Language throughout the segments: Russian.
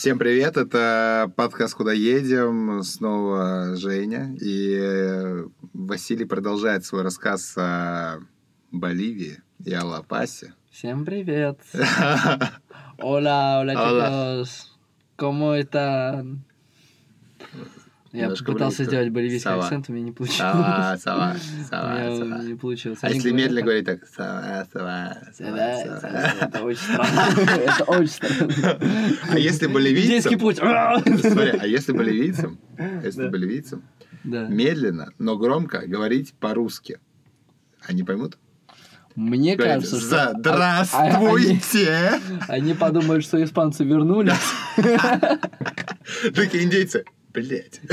Всем привет, это подкаст «Куда едем?» Снова Женя. И э, Василий продолжает свой рассказ о Боливии и о Ла-Пасе. Всем привет. Hola, hola, chicos. ¿Cómo están? Я Немножко пытался близко. сделать боливийский акцент, у меня не получилось. Сава, сава, У сава, меня сава. не получилось. А Они если говорят медленно говорить так? Сава, сава, сава, Да, сава. это- очень странно. Это очень странно. А если Индейский боливийцам... путь. Смотри, а если боливийцам, если боливийцам медленно, но громко говорить по-русски, они поймут? Мне Говорите, кажется, что... Здравствуйте! Они, они подумают, что испанцы вернулись. Такие индейцы. Блять.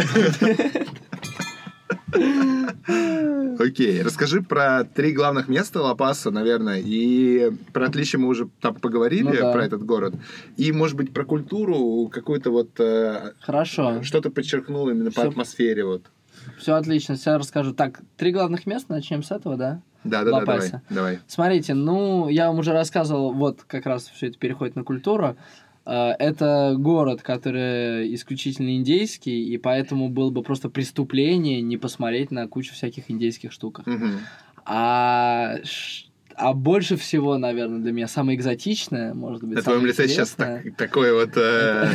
Окей, расскажи про три главных места Ла-Паса, наверное, и про отличие мы уже там поговорили, Ну да. про этот город, и, может быть, про культуру, какую-то вот, э, Хорошо. что ты подчеркнул именно по Всё. атмосфере, вот. Все отлично, сейчас расскажу. Так, три главных места, начнем с этого, да? Да-да-да, давай, Ла-Паса. давай. Смотрите, ну, я вам уже рассказывал, вот как раз все это переходит на культуру. Э, Это город, который исключительно индейский, и поэтому было бы просто преступление не посмотреть на кучу всяких индейских штуках. Мгм. А, а больше всего, наверное, для меня самое экзотичное, может быть, На твоем лице сейчас так- такое вот, э,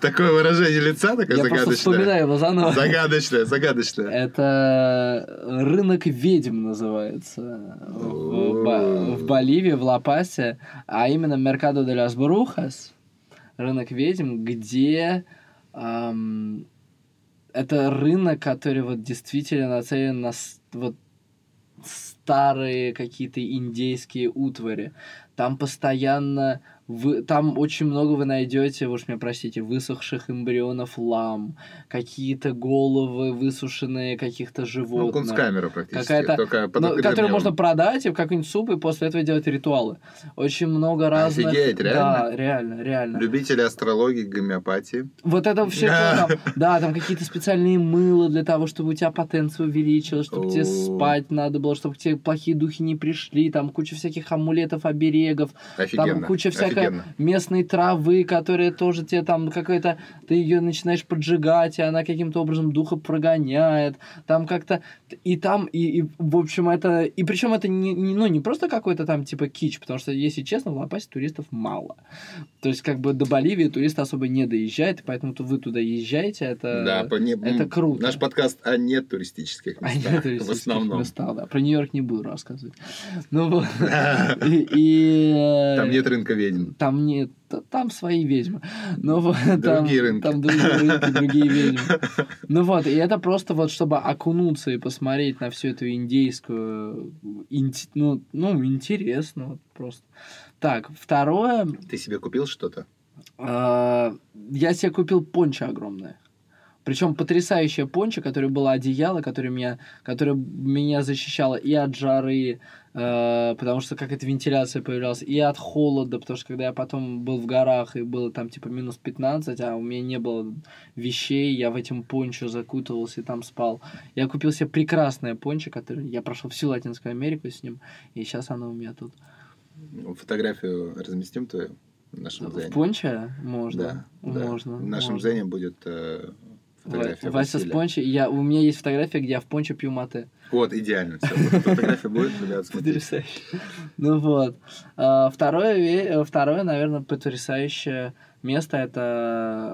такое выражение лица, такое Я загадочное. вспоминаю его заново. Загадочное, загадочное. Это рынок ведьм называется в, в Боливии, в Ла-Пасе, а именно Меркадо де las Brujas, рынок ведьм, где ам, это рынок, который вот действительно нацелен на вот старые какие-то индейские утвари. Там постоянно вы, там очень много вы найдете, вы уж меня простите, высохших эмбрионов лам, какие-то головы высушенные каких-то Ну, животных. кунсткамера практически. Какая-то- только под Ну, небом. можно продать и в какой-нибудь суп, и после этого делать ритуалы. Очень много разных... Офигеть, Да, реально, реально. Любители астрологии, гомеопатии. Вот это все Да. там, да, там какие-то специальные мыла для того, чтобы у тебя потенция увеличилась, чтобы тебе спать надо было, чтобы тебе плохие духи не пришли, там куча всяких амулетов, оберегов, Офигенно. там куча всякой офигенно. местной травы, которая тоже тебе там какой-то, ты ее начинаешь поджигать, и она каким-то образом духа прогоняет, там как-то, и там, и, и, в общем, это, и причем это не, не- ну, не просто какой-то там типа кич, потому что, если честно, в Ла-Пасе туристов мало. То есть, как бы до Боливии туристы особо не доезжают, и поэтому то вы туда езжаете, это... Да, по- не- это круто. Наш подкаст о нет туристических А местах, не в основном. местах, да. Про Нью-Йорк не буду рассказывать. Ну вот. И- и, э, Там нет рынка ведьм. Там нет, т- там свои ведьмы. Ну вот, там, Другие рынки. Там другие рынки, другие ведьмы. Ну вот, и это просто вот, чтобы окунуться и посмотреть на всю эту индейскую, инти- ну, ну, интересно вот просто. Так, второе, Ты себе купил что-то? а, я себе купил пончо огромное. Причем потрясающее пончо, которое было одеяло, которое меня, которое меня защищало и от жары, э, потому что какая-то вентиляция появлялась, и от холода, потому что когда я потом был в горах и было там типа минус 15, а у меня не было вещей, я в этом пончо закутывался и там спал. Я купил себе прекрасное пончо, которое я прошел всю Латинскую Америку с ним, и сейчас оно у меня тут. Фотографию разместим твою в нашем В зене? пончо можно. Да, да. Можно. В нашем можно. зене будет э, фотография Ва- Вася с пончо. Я, у меня есть фотография, где я в пончо пью мате. Вот, идеально. Вот Фотография будет, ребят, смотрите. Потрясающе. Ну вот. А, Второе, э, второе, наверное, потрясающее место это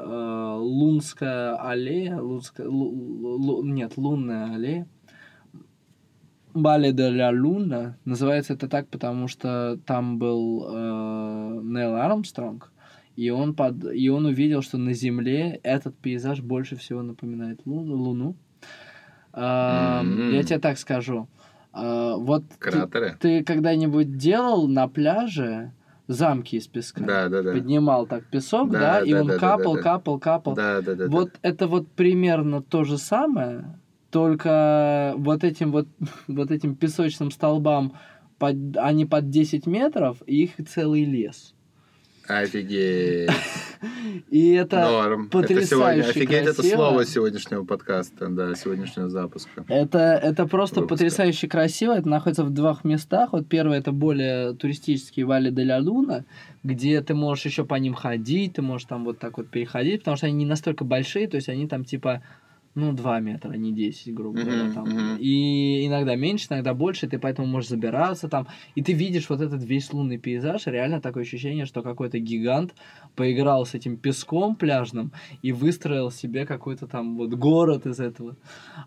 э, Лунская аллея. Лунская, лу- лу- нет, Лунная аллея. Бале де ля Луна. Называется это так, потому что там был э, Нейл Армстронг, и он, под, и он увидел, что на Земле этот пейзаж больше всего напоминает Луну. Луну. А, М. Я тебе так скажу. А, вот ты- Кратеры? ты когда-нибудь делал на пляже замки из песка? Да, да, да. Поднимал так песок, Да, да, и да, он да, да, капал, да, да. капал, капал. Да, да, да. вот это вот примерно то же самое, только вот этим вот, вот этим песочным столбам под, они под 10 метров, и их целый лес. Офигеть. И это Норм. Это потрясающе сегодня, офигеть, это слово сегодняшнего подкаста, да, сегодняшнего запуска. Это, это просто Выпуска. потрясающе красиво. Это находится в двух местах. Вот первое это более туристический Вали де ля Луна, где ты можешь еще по ним ходить, ты можешь там вот так вот переходить, потому что они не настолько большие, то есть они там типа ну, 2 метра, а не 10, грубо говоря. Там. мгм. И иногда меньше, иногда больше, ты поэтому можешь забираться там. И ты видишь вот этот весь лунный пейзаж, реально такое ощущение, что какой-то гигант поиграл с этим песком пляжным и выстроил себе какой-то там вот город из этого.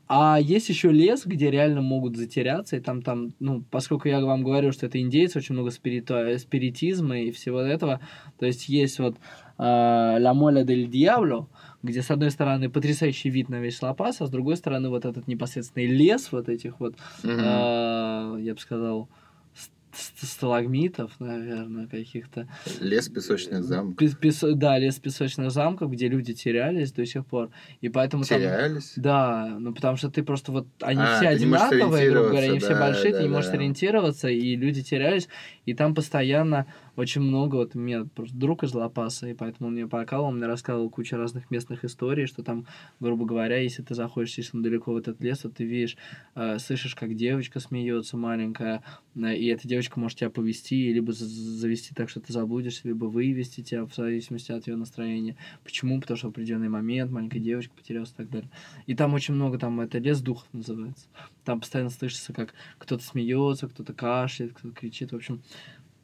А есть еще лес, где реально могут затеряться, и там, там, ну, поскольку я вам говорю, что это индейцы, очень много спириту- спиритизма и всего этого, то есть есть вот э, Ла Моля дель Диабло, где с одной стороны потрясающий вид на весь Ла-Пас, а с другой стороны вот этот непосредственный лес вот этих вот, Мгм. э, я бы сказал, ст- ст- сталагмитов, наверное, каких-то. Лес песочных замков. Пес- песо- да, лес песочных замков, где люди терялись до сих пор. И поэтому там... Терялись? Да, ну потому что ты просто вот они А, все можешь одинаковые, грубо говоря, они все сориентироваться, да, большие, ты да, не можешь да. ориентироваться, и люди терялись, и там постоянно очень много, вот у меня просто друг из Лапаса, и поэтому он мне покал, он мне рассказывал кучу разных местных историй, что там, грубо говоря, если ты заходишь слишком далеко в этот лес, то ты видишь, э, слышишь, как девочка смеется маленькая, э, и эта девочка может тебя повести, либо за- завести так, что ты заблудишься, либо вывести тебя в зависимости от ее настроения. Почему? Потому что в определенный момент маленькая девочка потерялась и так далее. И там очень много, там это лес духов называется. Там постоянно слышится, как кто-то смеется, кто-то кашляет, кто-то кричит. В общем,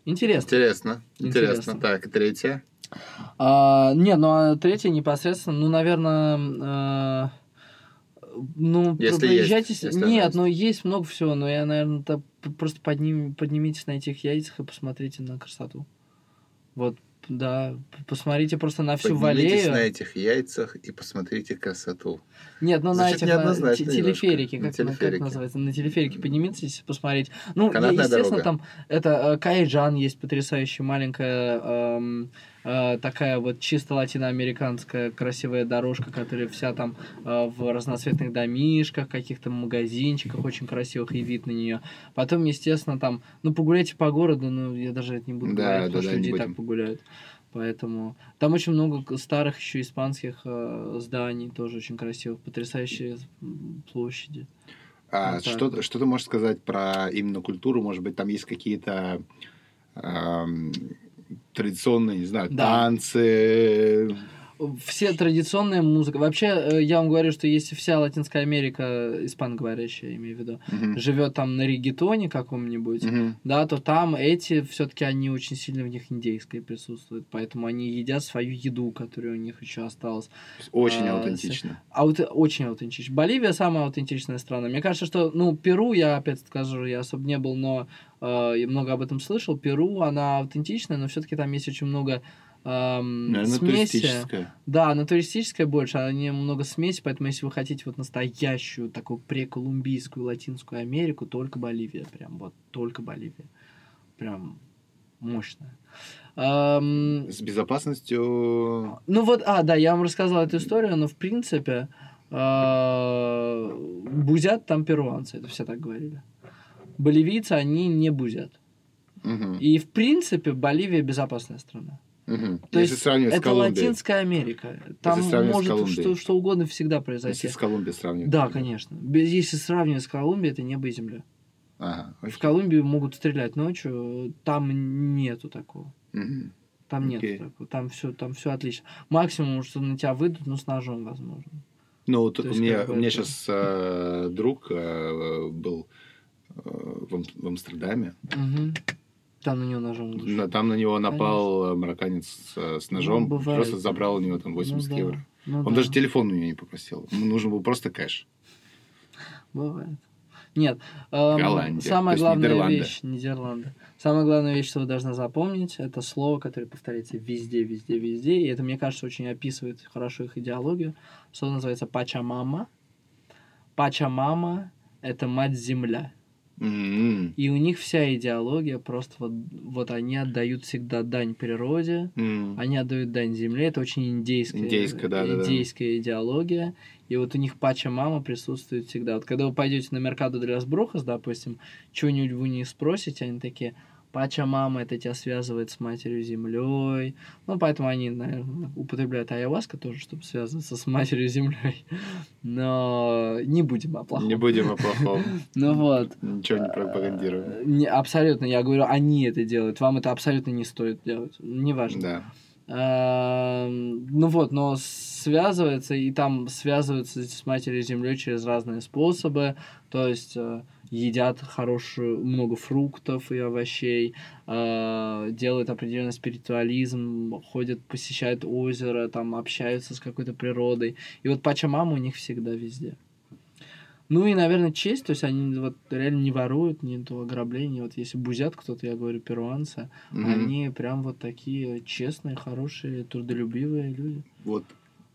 интересно. Интересно. Интересно. Интересно. Так, третье. А, не, ну а третье непосредственно, ну, наверное, ну, Если про- проезжайте... есть, если Нет, она ну есть много всего, но я, наверное, просто подним, поднимитесь на этих яйцах и посмотрите на красоту. Вот, да, посмотрите просто на всю Поднимитесь Валею. на этих яйцах и посмотрите красоту. Нет, ну на Звучит этих на телеферике, На как, на- как телеферике. называется, на телеферике поднимитесь, посмотреть. Ну, Канатная естественно, дорога. там это э, Кайджан есть потрясающая маленькая эм, э, такая вот чисто латиноамериканская красивая дорожка, которая вся там э, в разноцветных домишках, каких-то магазинчиках очень красивых и вид на нее. Потом, естественно, там, ну погуляйте по городу, ну я даже это не буду Да, говорить, да, потому да, что люди так погуляют. Поэтому там очень много старых еще испанских э, зданий, тоже очень красивых, потрясающие площади. А Вот так что, что ты можешь сказать про именно культуру? Может быть, там есть какие-то эм, традиционные, не знаю, Да. танцы? Все традиционная музыка. Вообще, э, я вам говорю, что если вся Латинская Америка, испаноговорящая, имею в виду, Мгм. живет там на регетоне каком-нибудь, Мгм. да, то там эти все-таки они очень сильно в них индейское присутствует, поэтому они едят свою еду, которая у них еще осталась. Очень А, аутентично. Аут... Очень аутентично. Боливия самая аутентичная страна. Мне кажется, что, ну, Перу, я опять скажу, я особо не был, но э, много об этом слышал. Перу, она аутентичная, но все-таки там есть очень много эм, Наверное, смеси. Да, она туристическая больше, а не много смеси, поэтому если вы хотите вот настоящую такую преколумбийскую Латинскую Америку, только Боливия, прям вот только Боливия. Прям мощная. Эм, С безопасностью... ну вот, а, да, я вам рассказал эту историю, но в принципе э, бузят там перуанцы, это все так говорили. Боливийцы, они не бузят. Мгм. И в принципе Боливия безопасная страна. Мгм. То Если есть сравнивать с это Колумбией. Латинская Америка. Там с может что, что угодно всегда Если произойти. с Колумбией сравнивать. Да, конечно. Если сравнивать с Колумбией, это небо и земля. Ага, В окей. Колумбии могут стрелять ночью, там нету такого. Мгм. Там нет такого. Там все, там все отлично. Максимум, что на тебя выйдут, ну, с ножом, возможно. Ну, вот у меня, у меня сейчас друг э, был э, в, Ам- в Амстердаме. Мгм. Там на него ножом удушат. На- Там на него напал э, марокканец э, с ножом, Ну, бывает. просто забрал у него там 80 Ну да, евро. ну Он да, даже телефон у него не попросил. Ему нужен был просто кэш. Бывает. Нет, эм, Голландия, самая главная Нидерланды. вещь, Нидерланды. Самая главная вещь, что вы должны запомнить, это слово, которое повторяется везде, везде, везде. И это, мне кажется, очень описывает хорошо их идеологию. Слово называется пачамама. Пачамама – это мать-земля. М-м. И у них вся идеология просто вот, вот они отдают всегда дань природе, М. они отдают дань земле. Это очень индейская, Индейская, да-да-да. индейская идеология. И вот у них пача мама присутствует всегда. Вот когда вы пойдете на Меркадо де Лас Брухас, допустим, что-нибудь вы не спросите, они такие, Пача-мама это тебя связывает с матерью землей. Ну, поэтому они, наверное, употребляют ayahuasca тоже, чтобы связываться с матерью землей. Но не будем о плохом. Не будем о плохом. Ну вот. Ничего не пропагандируем. Не, абсолютно, я говорю, они это делают. Вам это абсолютно не стоит делать. Неважно. Да. Эм, Ну вот, но связывается, и там связываются с матерью землей через разные способы. То есть э, едят хорошую, много фруктов и овощей, э, делают определенный спиритуализм, ходят, посещают озеро, там общаются с какой-то природой. И вот Пачамама у них всегда везде. Ну и, наверное, честь, то есть они вот реально не воруют, не то ограбление. Вот если бузят кто-то, я говорю, перуанцы, Мгм. они прям вот такие честные, хорошие, трудолюбивые люди. Вот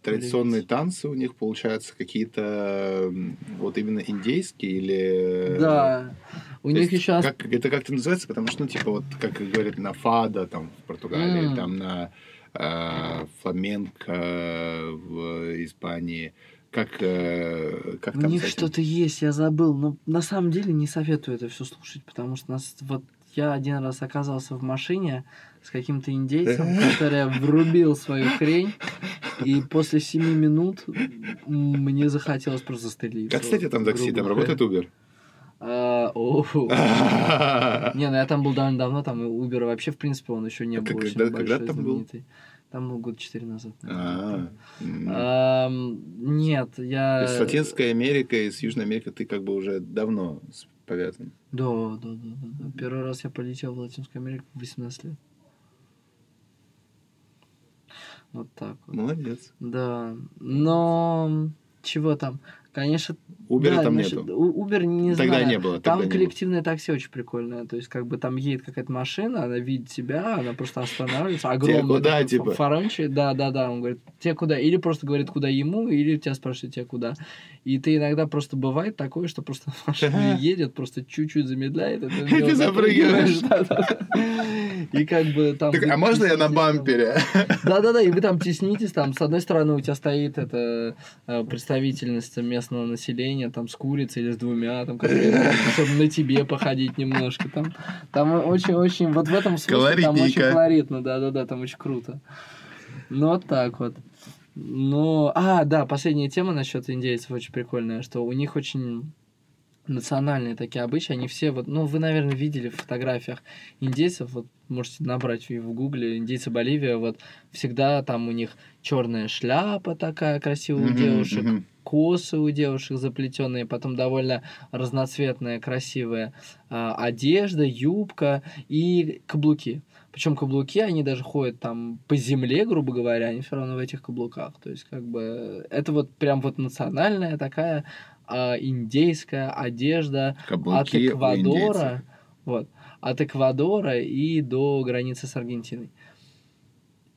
традиционные танцы у них получаются какие-то вот именно индейские или... Да. У Э, То них еще... Как, это как-то называется, потому что, ну, типа, вот, как говорят, на фада там в Португалии, М. там на э, фламенко в Испании. Как, э, как У там них с этим? что-то есть, я забыл. Но на самом деле не советую это все слушать, потому что нас вот я один раз оказался в машине с каким-то индейцем, который врубил свою хрень, и после семи минут м, мне захотелось просто застрелиться. Как, кстати, там такси? Там работает. Uber? А, Не, ну я там был довольно давно, там Uber вообще, в принципе, он еще не А был очень большой, знаменитый. Там был год четыре назад. наверное. А, Нет, я... С Латинской Америкой и с Южной Америкой ты как бы уже давно повязан. Да, да, да, да, да. Первый раз я полетел в Латинскую Америку в 18 лет. Вот так вот. Молодец. Да. Но чего там? Конечно, Uber да, там насчет- нету. Uber не Тогда знаю. не было. Там тогда не было. коллективное такси очень прикольное. То есть, как бы там едет какая-то машина, она видит тебя, она просто останавливается. Огромный куда, типа? фа- фаранчи. Да, да, да. Он говорит, тебе куда? Или просто говорит, куда ему, или тебя спрашивает, тебе куда. И ты иногда просто бывает такое, что просто машина едет, просто чуть-чуть замедляет. и ты запрыгиваешь. И как бы там... А можно я на бампере? Да-да-да, и вы там теснитесь, там, с одной стороны у тебя стоит эта э, представительность местного населения, там, с курицей или с двумя, там, чтобы на тебе походить немножко, там, там очень-очень, вот в этом смысле там очень колоритно, да-да-да, там очень круто. Ну, вот так вот. Ну, а, да, последняя тема насчет индейцев очень прикольная, что у них очень национальные такие обычаи, они все вот, ну, вы, наверное, видели в фотографиях индейцев, вот можете набрать в гугле, индейцы Боливия, вот всегда там у них черная шляпа такая красивая у девушек. Косы у девушек заплетенные, потом довольно разноцветная, красивая а, одежда, юбка и каблуки. Причем каблуки, они даже ходят там по земле, грубо говоря, они все равно в этих каблуках. То есть, как бы, это вот прям вот национальная такая а, индейская одежда от Каблуки индейцев. Эквадора, вот, от Эквадора и до границы с Аргентиной.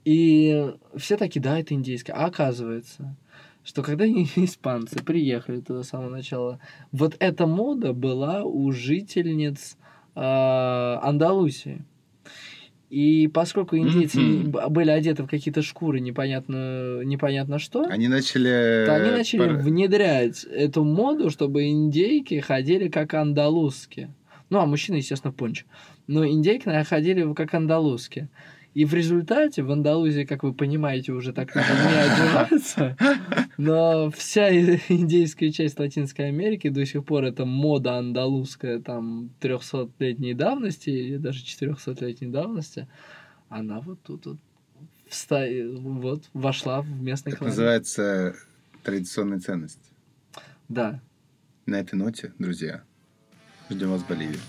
И все такие, да, это индейское. А оказывается, что когда испанцы приехали туда с самого начала, вот эта мода была у жительниц а, Андалусии. И поскольку индейцы б- были одеты в какие-то шкуры непонятно, непонятно что, Они начали... то они начали пар- внедрять эту моду, чтобы индейки ходили как андалузки. Ну, а мужчины, естественно, пончо. Но индейки наверное, ходили как андалузки. И в результате в Андалузии, как вы понимаете, уже так не одеваются. Но вся индейская часть Латинской Америки до сих пор это мода андалузская там 300-летней давности или даже 400-летней давности. Она вот тут вот, вста- вот вошла в местный колорит. называется традиционная ценность. Да. На этой ноте, друзья, ждем вас в Боливии.